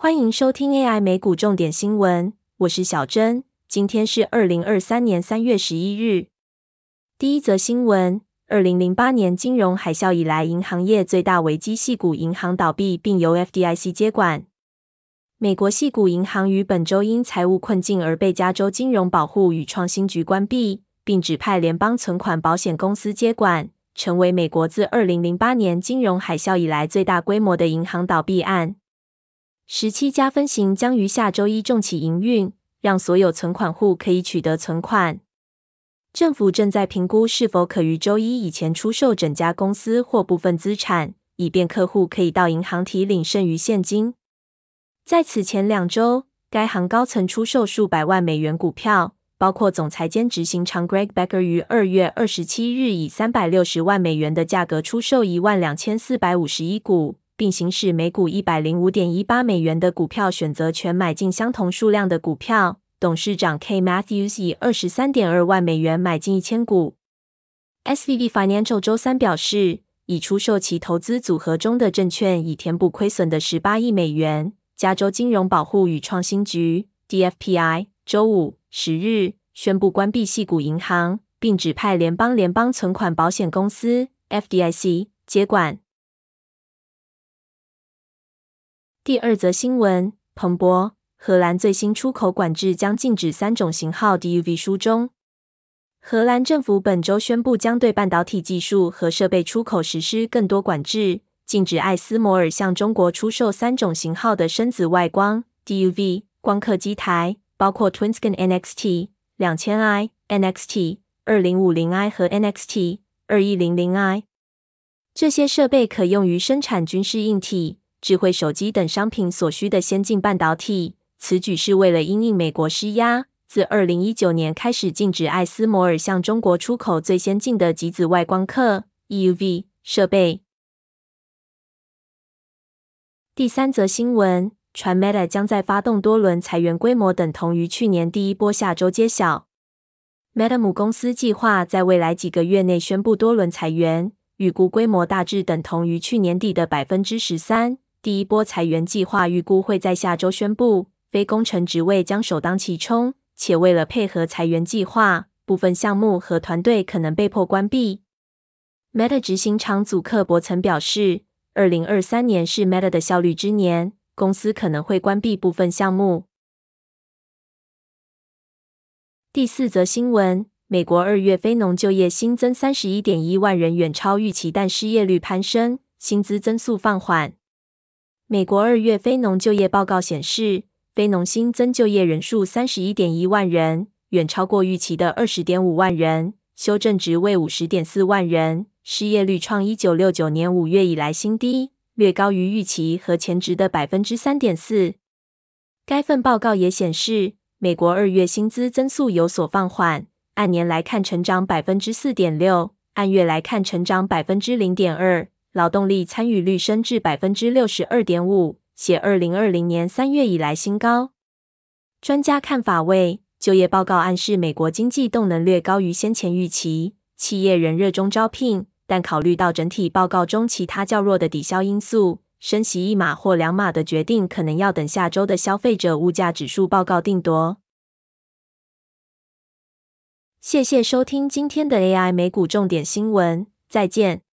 欢迎收听 AI 美股重点新闻，我是小珍。今天是二零二三年三月十一日。第一则新闻：二零零八年金融海啸以来，银行业最大危机——系股银行倒闭，并由 FDIC 接管。美国系股银行于本周因财务困境而被加州金融保护与创新局关闭，并指派联邦存款保险公司接管，成为美国自二零零八年金融海啸以来最大规模的银行倒闭案。十七家分行将于下周一重启营运，让所有存款户可以取得存款。政府正在评估是否可于周一以前出售整家公司或部分资产，以便客户可以到银行提领剩余现金。在此前两周，该行高层出售数百万美元股票，包括总裁兼执行长 Greg Becker 于二月二十七日以三百六十万美元的价格出售一万两千四百五十一股。并行使每股一百零五点一八美元的股票选择权，买进相同数量的股票。董事长 K Matthews 以二十三点二万美元买进一千股。SVB Financial 周三表示，已出售其投资组合中的证券，以填补亏损的十八亿美元。加州金融保护与创新局 DFPI 周五十日宣布关闭系股银行，并指派联邦联邦存款保险公司 FDIC 接管。第二则新闻：彭博，荷兰最新出口管制将禁止三种型号 DUV 书中。荷兰政府本周宣布，将对半导体技术和设备出口实施更多管制，禁止艾斯摩尔向中国出售三种型号的深紫外光 DUV 光刻机台，包括 Twinscan NXT 两千 I、NXT 二零五零 I 和 NXT 二一零零 I。这些设备可用于生产军事硬体。智慧手机等商品所需的先进半导体，此举是为了因应美国施压，自二零一九年开始禁止艾斯摩尔向中国出口最先进的极紫外光刻 （EUV） 设备。第三则新闻，传 Meta 将在发动多轮裁员，规模等同于去年第一波，下周揭晓。Meta 母公司计划在未来几个月内宣布多轮裁员，预估规模大致等同于去年底的百分之十三。第一波裁员计划预估会在下周宣布，非工程职位将首当其冲，且为了配合裁员计划，部分项目和团队可能被迫关闭。Meta 执行长祖克伯曾表示，二零二三年是 Meta 的效率之年，公司可能会关闭部分项目。第四则新闻：美国二月非农就业新增三十一点一万人，远超预期，但失业率攀升，薪资增速放缓。美国二月非农就业报告显示，非农新增就业人数三十一点一万人，远超过预期的二十点五万人，修正值为五十点四万人。失业率创一九六九年五月以来新低，略高于预期和前值的百分之三点四。该份报告也显示，美国二月薪资增速有所放缓，按年来看成长百分之四点六，按月来看成长百分之零点二。劳动力参与率升至百分之六十二点五，写二零二零年三月以来新高。专家看法为：就业报告暗示美国经济动能略高于先前预期，企业仍热衷招聘，但考虑到整体报告中其他较弱的抵消因素，升息一码或两码的决定可能要等下周的消费者物价指数报告定夺。谢谢收听今天的 AI 美股重点新闻，再见。